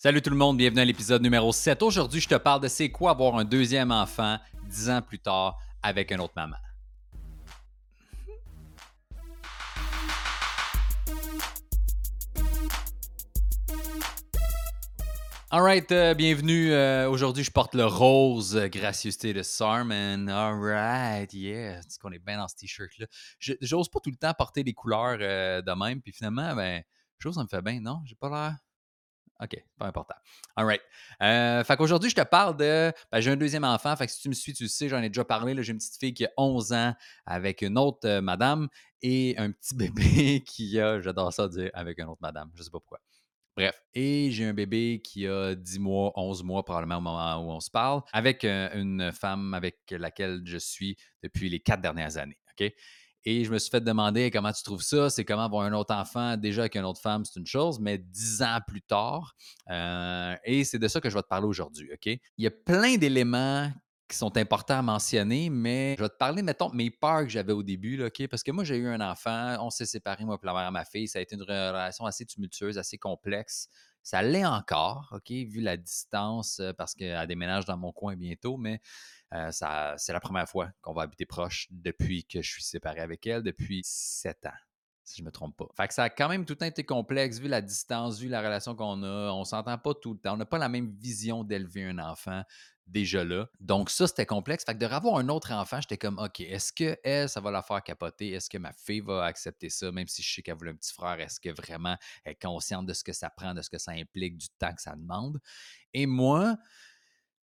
Salut tout le monde, bienvenue à l'épisode numéro 7. Aujourd'hui, je te parle de c'est quoi avoir un deuxième enfant dix ans plus tard avec une autre maman. Alright, euh, bienvenue. Euh, aujourd'hui, je porte le rose, euh, gracieuseté de Sarman. Alright, yeah. C'est qu'on est bien dans ce t-shirt-là. J'ose pas tout le temps porter les couleurs de même, puis finalement, ben, chose, ça me fait bien, non? J'ai pas l'air OK, pas important. All right. Euh, fait qu'aujourd'hui, je te parle de. Ben, j'ai un deuxième enfant. Fait que si tu me suis, tu le sais, j'en ai déjà parlé. J'ai une petite fille qui a 11 ans avec une autre euh, madame et un petit bébé qui a, j'adore ça dire, avec une autre madame. Je sais pas pourquoi. Bref, et j'ai un bébé qui a 10 mois, 11 mois probablement au moment où on se parle, avec euh, une femme avec laquelle je suis depuis les quatre dernières années. OK? Et je me suis fait demander comment tu trouves ça, c'est comment avoir un autre enfant? Déjà avec une autre femme, c'est une chose, mais dix ans plus tard. Euh, et c'est de ça que je vais te parler aujourd'hui, OK? Il y a plein d'éléments qui sont importants à mentionner, mais je vais te parler, mettons, mes peurs que j'avais au début, OK? Parce que moi, j'ai eu un enfant, on s'est séparés, moi, pour la mère ma fille. Ça a été une relation assez tumultueuse, assez complexe. Ça l'est encore, OK, vu la distance, euh, parce qu'elle déménage dans mon coin bientôt, mais euh, c'est la première fois qu'on va habiter proche depuis que je suis séparé avec elle, depuis sept ans si je ne me trompe pas. Fait que ça a quand même tout le temps été complexe, vu la distance, vu la relation qu'on a. On s'entend pas tout le temps. On n'a pas la même vision d'élever un enfant déjà là. Donc ça, c'était complexe. Fait que de revoir un autre enfant, j'étais comme, OK, est-ce que elle, ça va la faire capoter? Est-ce que ma fille va accepter ça, même si je sais qu'elle voulait un petit frère? Est-ce que vraiment elle est consciente de ce que ça prend, de ce que ça implique, du temps que ça demande? Et moi,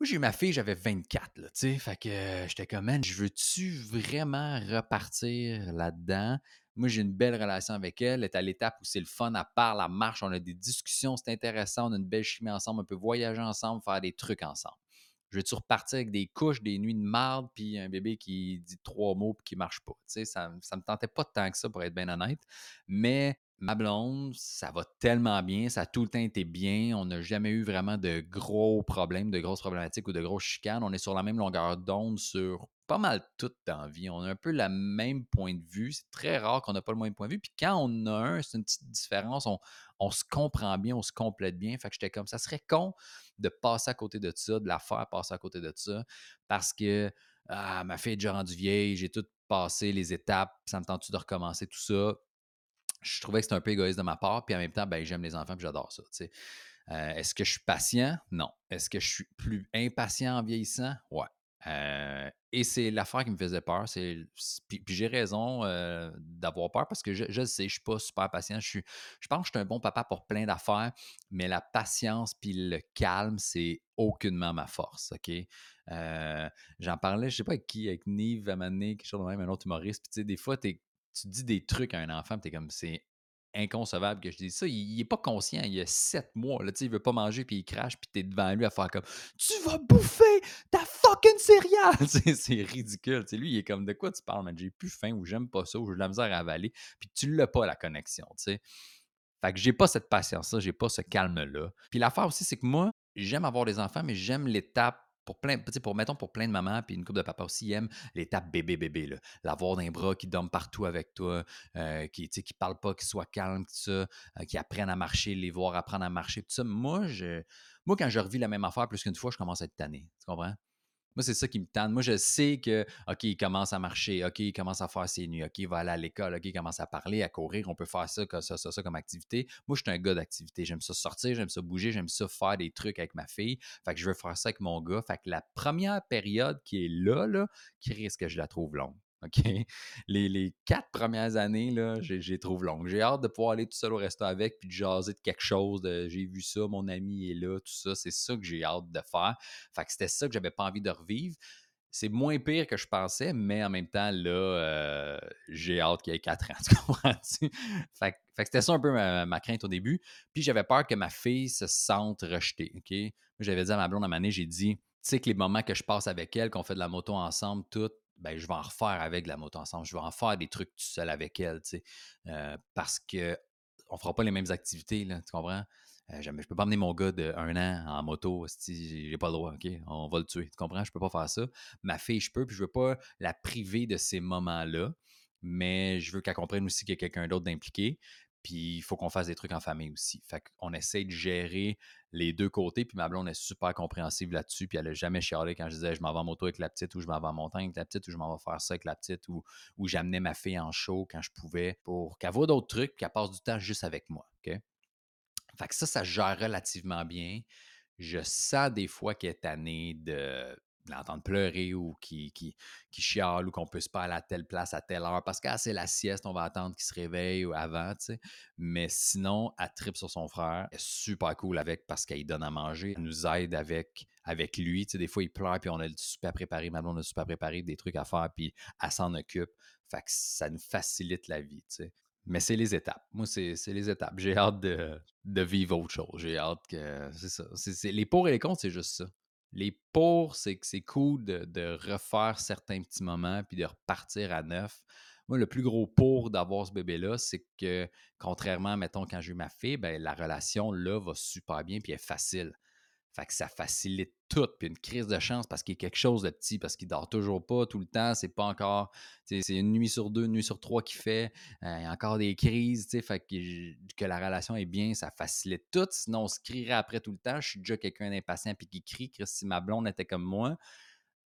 moi, j'ai ma fille, j'avais 24, là, tu sais. Fait que euh, j'étais comme, man, je veux-tu vraiment repartir là-dedans? Moi, j'ai une belle relation avec elle. Elle est à l'étape où c'est le fun, à part la marche, on a des discussions, c'est intéressant, on a une belle chimie ensemble, on peut voyager ensemble, faire des trucs ensemble. Je vais-tu repartir avec des couches, des nuits de marde, puis un bébé qui dit trois mots puis qui marche pas? Tu sais, ça, ne me tentait pas tant que ça, pour être bien honnête. Mais ma blonde, ça va tellement bien, ça a tout le temps été bien. On n'a jamais eu vraiment de gros problèmes, de grosses problématiques ou de grosses chicanes. On est sur la même longueur d'onde sur pas mal tout la vie. On a un peu le même point de vue. C'est très rare qu'on n'a pas le même point de vue. Puis quand on a un, c'est une petite différence. On, se comprend bien, on se complète bien. Fait que j'étais comme ça serait con de passer à côté de ça, de la faire passer à côté de ça, parce que ah, ma fille est déjà rendue vieille, j'ai tout passé les étapes, ça me tente de recommencer tout ça? Je trouvais que c'était un peu égoïste de ma part, puis en même temps, ben, j'aime les enfants, puis j'adore ça. Euh, Est-ce que je suis patient? Non. Est-ce que je suis plus impatient en vieillissant? Ouais. Euh, et c'est l'affaire qui me faisait peur. Puis, puis j'ai raison euh, d'avoir peur parce que je, je sais, je suis pas super patient. Je, suis, je pense que je suis un bon papa pour plein d'affaires, mais la patience puis le calme, c'est aucunement ma force. OK? J'en parlais, je sais pas avec qui, avec Nive à quelque chose de même, un autre humoriste. Puis des fois, tu dis des trucs à un enfant, tu es comme, c'est inconcevable que je dise ça. Il, n'est est pas conscient. Il a sept mois. Là, il veut pas manger, puis il crache, puis tu es devant lui à faire comme Tu vas bouffer ta fucking céréale! c'est ridicule. lui, il est comme De quoi tu parles, man? J'ai plus faim ou j'aime pas ça ou j'ai de la misère à avaler. Puis tu l'as pas, la connexion. sais. Fait que j'ai pas cette patience-là, j'ai pas ce calme-là. Puis l'affaire aussi, c'est que moi, j'aime avoir des enfants, mais j'aime l'étape pour plein, pour, mettons, pour plein de mamans, puis une couple de papas aussi aiment l'étape bébé-bébé, l'avoir d'un bras qui dorme partout avec toi, euh, qui ne parle pas, qui soit calme, tout euh, qui apprennent à marcher, les voir apprendre à marcher, tout ça. Moi, je, moi quand je revis la même affaire plus qu'une fois, je commence à être tanné. Tu comprends? Moi, c'est ça qui me tente. Moi, je sais que, OK, il commence à marcher, OK, il commence à faire ses nuits, OK, il va aller à l'école, OK, il commence à parler, à courir, on peut faire ça, ça, ça, ça comme activité. Moi, je suis un gars d'activité. J'aime ça sortir, j'aime ça bouger, j'aime ça faire des trucs avec ma fille. Fait que je veux faire ça avec mon gars. Fait que la première période qui est là, là, qui risque que je la trouve longue. OK? Les, quatre premières années, là, j'ai trouve longue. J'ai hâte de pouvoir aller tout seul au resto avec puis de jaser de quelque chose. J'ai vu ça, mon ami est là, tout ça. C'est ça que j'ai hâte de faire. Fait que c'était ça que j'avais pas envie de revivre. C'est moins pire que je pensais, mais en même temps, là, euh, j'ai hâte qu'il y ait quatre ans. Fait, que c'était ça un peu ma, crainte au début. Puis j'avais peur que ma fille se sente rejetée. OK? J'avais dit à ma blonde à ma j'ai dit, tu sais que les moments que je passe avec elle, qu'on fait de la moto ensemble, tout, ben, je vais en refaire avec la moto ensemble. Je vais en faire des trucs tout seul avec elle, tu sais. Euh, parce que on fera pas les mêmes activités, tu comprends? Euh, je ne peux pas emmener mon gars de un an en moto si j'ai pas le droit, OK? On va le tuer. Tu comprends? Je peux pas faire ça. Ma fille, je peux, puis je veux pas la priver de ces moments-là, mais je veux qu'elle comprenne aussi qu'il y a quelqu'un d'autre d'impliqué. Puis il faut qu'on fasse des trucs en famille aussi. Fait qu'on essaie de gérer les deux côtés. Puis ma blonde est super compréhensive là-dessus. Puis elle n'a jamais chialé quand je disais je m'en vais en moto avec la petite ou je m'en vais en montagne avec la petite ou je m'en vais faire ça avec la petite ou, j'amenais ma fille en show quand je pouvais pour qu'elle voit d'autres trucs qu'elle passe du temps juste avec moi. OK? Fait que ça, ça gère relativement bien. Je sens des fois qu'elle est tannée de l'entendre pleurer ou qui, qui, chiale ou qu'on peut se pas aller à telle place à telle heure parce que c'est la sieste, on va attendre qu'il se réveille ou avant, tu sais. Mais sinon, elle tripe sur son frère. Elle est super cool avec parce qu'elle donne à manger. Elle nous aide avec, avec lui. Tu sais, des fois, il pleure puis on a le super préparé. Maintenant, on a super préparé des trucs à faire puis elle s'en occupe. Fait que ça nous facilite la vie, tu sais. Mais c'est les étapes. Moi, c'est les étapes. J'ai hâte de, de, vivre autre chose. J'ai hâte que. C'est ça. les pour et les contre, c'est juste ça. Les pour, c'est que c'est cool de, refaire certains petits moments puis de repartir à neuf. Moi, le plus gros pour d'avoir ce bébé-là, c'est que, contrairement, mettons, quand j'ai eu ma fille, ben, la relation, là, va super bien puis est facile. Fait que ça facilite tout. Puis une crise de chance parce qu'il y a quelque chose de petit, parce qu'il dort toujours pas tout le temps. C'est pas encore. C'est une nuit sur deux, une nuit sur trois qu'il fait. Euh, il y a encore des crises. Que, que la relation est bien, ça facilite tout. Sinon, on se crierait après tout le temps. Je suis déjà quelqu'un d'impatient puis qui crie. Si ma blonde était comme moi,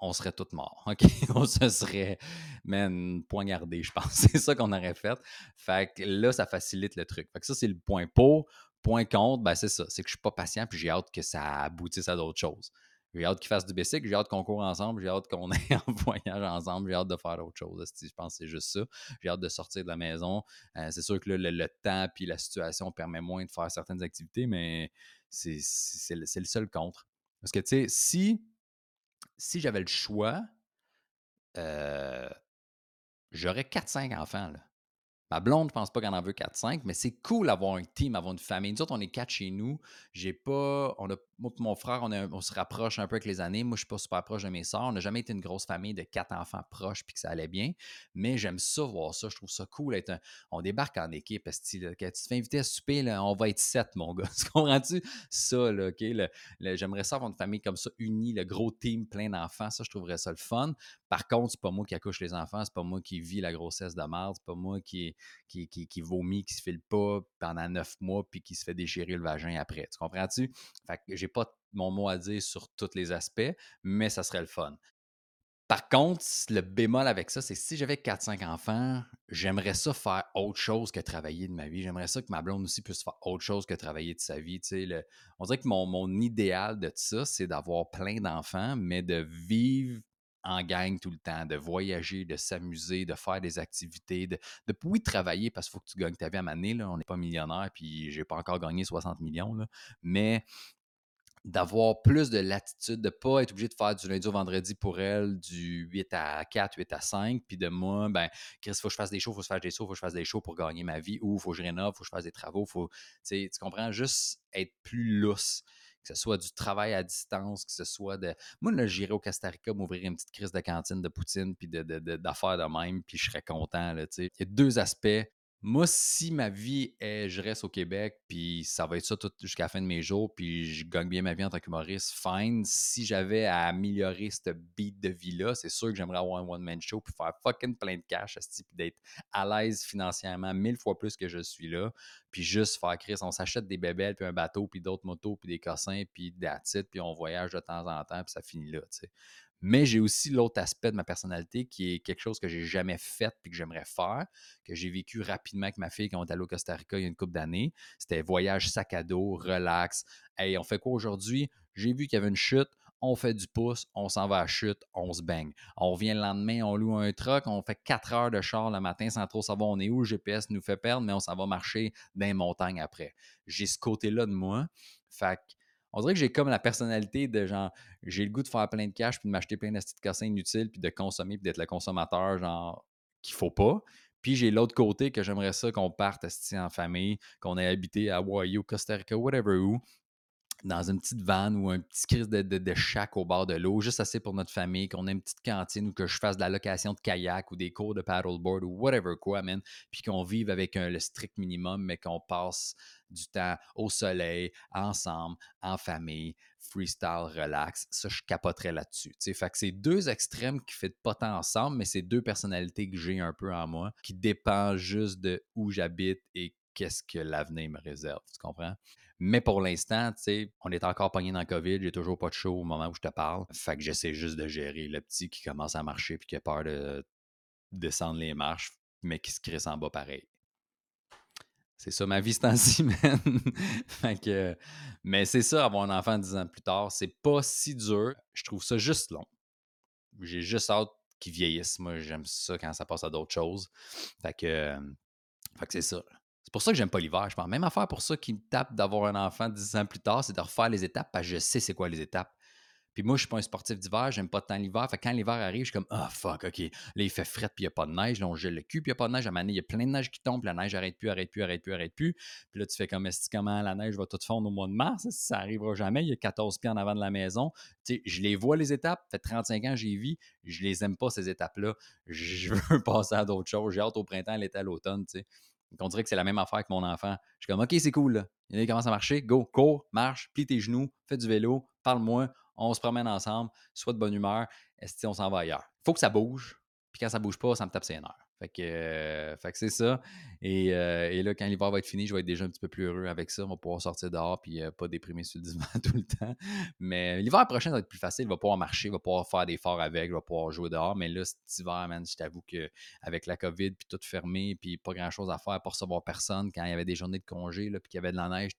on serait tous morts. OK? on se serait, man, poignardé, je pense. C'est ça qu'on aurait fait. Fait que là, ça facilite le truc. Fait que ça, c'est le point pour. Point contre, ben c'est ça. C'est que je suis pas patient puis j'ai hâte que ça aboutisse à d'autres choses. J'ai hâte qu'ils fassent du bicycle, j'ai hâte qu'on court ensemble, j'ai hâte qu'on aille en voyage ensemble, j'ai hâte de faire autre chose. Je pense que c'est juste ça. J'ai hâte de sortir de la maison. Euh, c'est sûr que le, temps et la situation permet moins de faire certaines activités, mais c'est le, le, seul contre. Parce que, tu sais, si, si j'avais le choix, euh, j'aurais 4-5 enfants. Là. Ma blonde, je pense pas qu'elle en veut 4-5, mais c'est cool d'avoir un team, avoir une famille. Nous autres, on est quatre chez nous. J'ai pas. Mon frère, on, se rapproche un peu avec les années. Moi, je suis pas super proche de mes soeurs. On n'a jamais été une grosse famille de quatre enfants proches puis que ça allait bien. Mais j'aime ça, voir ça. Je trouve ça cool. On débarque en équipe. Parce que quand tu te fais inviter à souper, là, on va être sept, mon gars. Tu comprends-tu? Ça, là, OK? j'aimerais ça avoir une famille comme ça, unie, le gros team, plein d'enfants. Ça, je trouverais ça le fun. Par contre, c'est pas moi qui accouche les enfants. C'est pas moi qui vis la grossesse de merde. C'est pas moi qui qui, qui, vomit, qui se file pas pendant neuf mois, puis qui se fait déchirer le vagin après. Tu comprends-tu? Fait que j'ai pas mon mot à dire sur tous les aspects, mais ça serait le fun. Par contre, le bémol avec ça, c'est si j'avais 4-5 enfants, j'aimerais ça faire autre chose que travailler de ma vie. J'aimerais ça que ma blonde aussi puisse faire autre chose que travailler de sa vie. Le, on dirait que mon, mon idéal de ça, c'est d'avoir plein d'enfants, mais de vivre en gang tout le temps, de voyager, de s'amuser, de faire des activités, de, de oui, travailler parce qu'il faut que tu gagnes ta vie à maner. Là. On n'est pas millionnaire, puis j'ai pas encore gagné 60 millions. Là. Mais d'avoir plus de latitude, de ne pas être obligé de faire du lundi au vendredi pour elle, du 8 à 4, 8 à 5, puis de moi, ben, Chris, il faut que je fasse des shows, il faut que je fasse des shows, faut que je fasse des shows pour gagner ma vie, ou il faut que je rénove, il faut que je fasse des travaux, faut, tu comprends, juste être plus lousse que ce soit du travail à distance, que ce soit de. Moi, là, j'irais au Costa Rica m'ouvrir une petite crise de cantine de poutine puis d'affaires de, de, même, puis je serais content. Il y a deux aspects. Moi, si ma vie est je reste au Québec, puis ça va être ça jusqu'à la fin de mes jours, puis je gagne bien ma vie en tant qu'humoriste, fine. Si j'avais à améliorer ce beat de vie-là, c'est sûr que j'aimerais avoir un one-man show, puis faire fucking plein de cash, puis d'être à l'aise financièrement mille fois plus que je suis là, puis juste faire Chris, on s'achète des bébelles, puis un bateau, puis d'autres motos, puis des cossins, puis that's puis on voyage de temps en temps, puis ça finit là, tu sais. Mais j'ai aussi l'autre aspect de ma personnalité qui est quelque chose que j'ai jamais fait puis que j'aimerais faire, que j'ai vécu rapidement avec ma fille quand on est allé au Costa Rica il y a une couple d'années. C'était voyage sac à dos, relax. Hey, on fait quoi aujourd'hui? J'ai vu qu'il y avait une chute, on fait du pouce, on s'en va à chute, on se baigne. On revient le lendemain, on loue un truck, on fait quatre heures de char le matin sans trop savoir on est où, le GPS nous fait perdre, mais on s'en va marcher dans les montagnes après. J'ai ce côté-là de moi. Fait que on dirait que j'ai comme la personnalité de genre, j'ai le goût de faire plein de cash, puis de m'acheter plein de petites cassins inutiles, puis de consommer, puis d'être le consommateur, genre, qu'il faut pas. Puis j'ai l'autre côté que j'aimerais ça qu'on parte en famille, qu'on ait habité à Hawaii ou Costa Rica, whatever où, dans une petite van ou un petit crise de, de, au bord de l'eau, juste assez pour notre famille, qu'on ait une petite cantine ou que je fasse de la location de kayak ou des cours de paddleboard ou whatever quoi, man. Puis qu'on vive avec le strict minimum, mais qu'on passe du temps au soleil, ensemble, en famille, freestyle, relax. Ça, je capoterais là-dessus. Fait que c'est deux extrêmes qui ne pas tant ensemble, mais c'est deux personnalités que j'ai un peu en moi, qui dépendent juste de où j'habite et qu'est-ce que l'avenir me réserve. Tu comprends? Mais pour l'instant, tu sais, on est encore pogné dans le COVID. J'ai toujours pas de show au moment où je te parle. Fait que j'essaie juste de gérer le petit qui commence à marcher puis qui a peur de descendre les marches, mais qui se crisse en bas pareil. C'est ça ma vie ce temps-ci, man. fait que, mais c'est ça, avoir un enfant dix ans plus tard, c'est pas si dur. Je trouve ça juste long. J'ai juste hâte qu'ils vieillissent. Moi, j'aime ça quand ça passe à d'autres choses. Fait que, fait que c'est ça. C'est pour ça que j'aime pas l'hiver, je pense. Même affaire pour ça qui me tape d'avoir un enfant dix ans plus tard, c'est de refaire les étapes parce que je sais c'est quoi les étapes. Puis moi, je suis pas un sportif d'hiver, j'aime pas tant l'hiver. Fait que quand l'hiver arrive, je suis comme Ah fuck, ok. Là, il fait fret, puis il n'y a pas de neige. Là, on gèle le cul, puis il n'y a pas de neige. À il y a plein de neige qui tombe, la neige arrête plus, arrête plus, arrête plus, arrête plus. Puis là, tu fais comme est comment la neige va tout fondre au mois de mars? Ça arrivera jamais. Il y a 14 pieds en avant de la maison. Tu sais, je les vois, les étapes. Ça fait 35 ans, j'y vis. Je les aime pas, ces étapes-là. Je veux passer à d'autres choses. J'ai hâte au printemps, l'été, à l'automne, tu sais. On dirait que c'est la même affaire que mon enfant. Je suis comme, OK, c'est cool. Il commence à marcher. Go, cours, marche, plie tes genoux, fais du vélo, parle-moi on se promène ensemble, soit de bonne humeur, est on s'en va ailleurs? Il faut que ça bouge, puis quand ça bouge pas, ça me tape ses nerfs. Fait que, euh, fait que c'est ça. Et, euh, et, là, quand l'hiver va être fini, je vais être déjà un petit peu plus heureux avec ça. On va pouvoir sortir dehors puis euh, pas déprimer sur le tout le temps. Mais l'hiver prochain, ça va être plus facile. Il va pouvoir marcher, il va pouvoir faire des forts avec, il va pouvoir jouer dehors. Mais là, cet hiver, man, je t'avoue qu'avec la COVID, puis tout fermé, puis pas grand-chose à faire, pour recevoir personne, quand il y avait des journées de congé, là, puis qu'il y avait de la neige,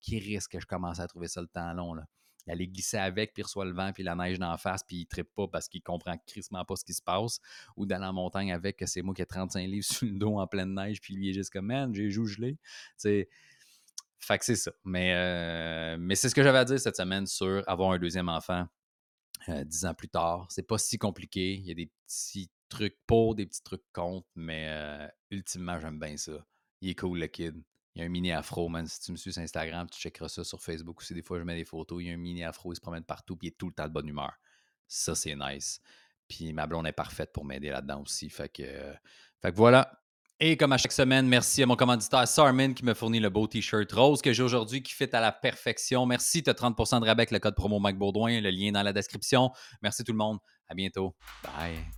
qui risque que je commence à trouver ça le temps long. Là? Aller glisser avec, puis il reçoit le vent, puis la neige d'en face, puis il ne trippe pas parce qu'il comprend crissement pas ce qui se passe. Ou dans la montagne avec, que c'est moi qui ai 35 livres sur le dos en pleine neige, puis lui il est juste comme, man, j'ai joué gelé. fait que c'est ça. Mais, euh, mais c'est ce que j'avais à dire cette semaine sur avoir un deuxième enfant euh, dix ans plus tard. C'est pas si compliqué. Il y a des petits trucs pour, des petits trucs contre, mais euh, ultimement, j'aime bien ça. Il est cool, le kid. Il y a un mini afro, man. Si tu me suis sur Instagram, tu checkeras ça sur Facebook aussi. Des fois, je mets des photos. Il y a un mini afro, il se promène partout, puis il est tout le temps de bonne humeur. Ça, c'est nice. Puis ma blonde est parfaite pour m'aider là-dedans aussi. Fait que, fait que voilà. Et comme à chaque semaine, merci à mon commanditaire Sarmin qui me fournit le beau t-shirt rose que j'ai aujourd'hui qui fit à la perfection. Merci, tu as 30% de rabais avec le code promo Mac Baudouin, le lien dans la description. Merci tout le monde. À bientôt. Bye.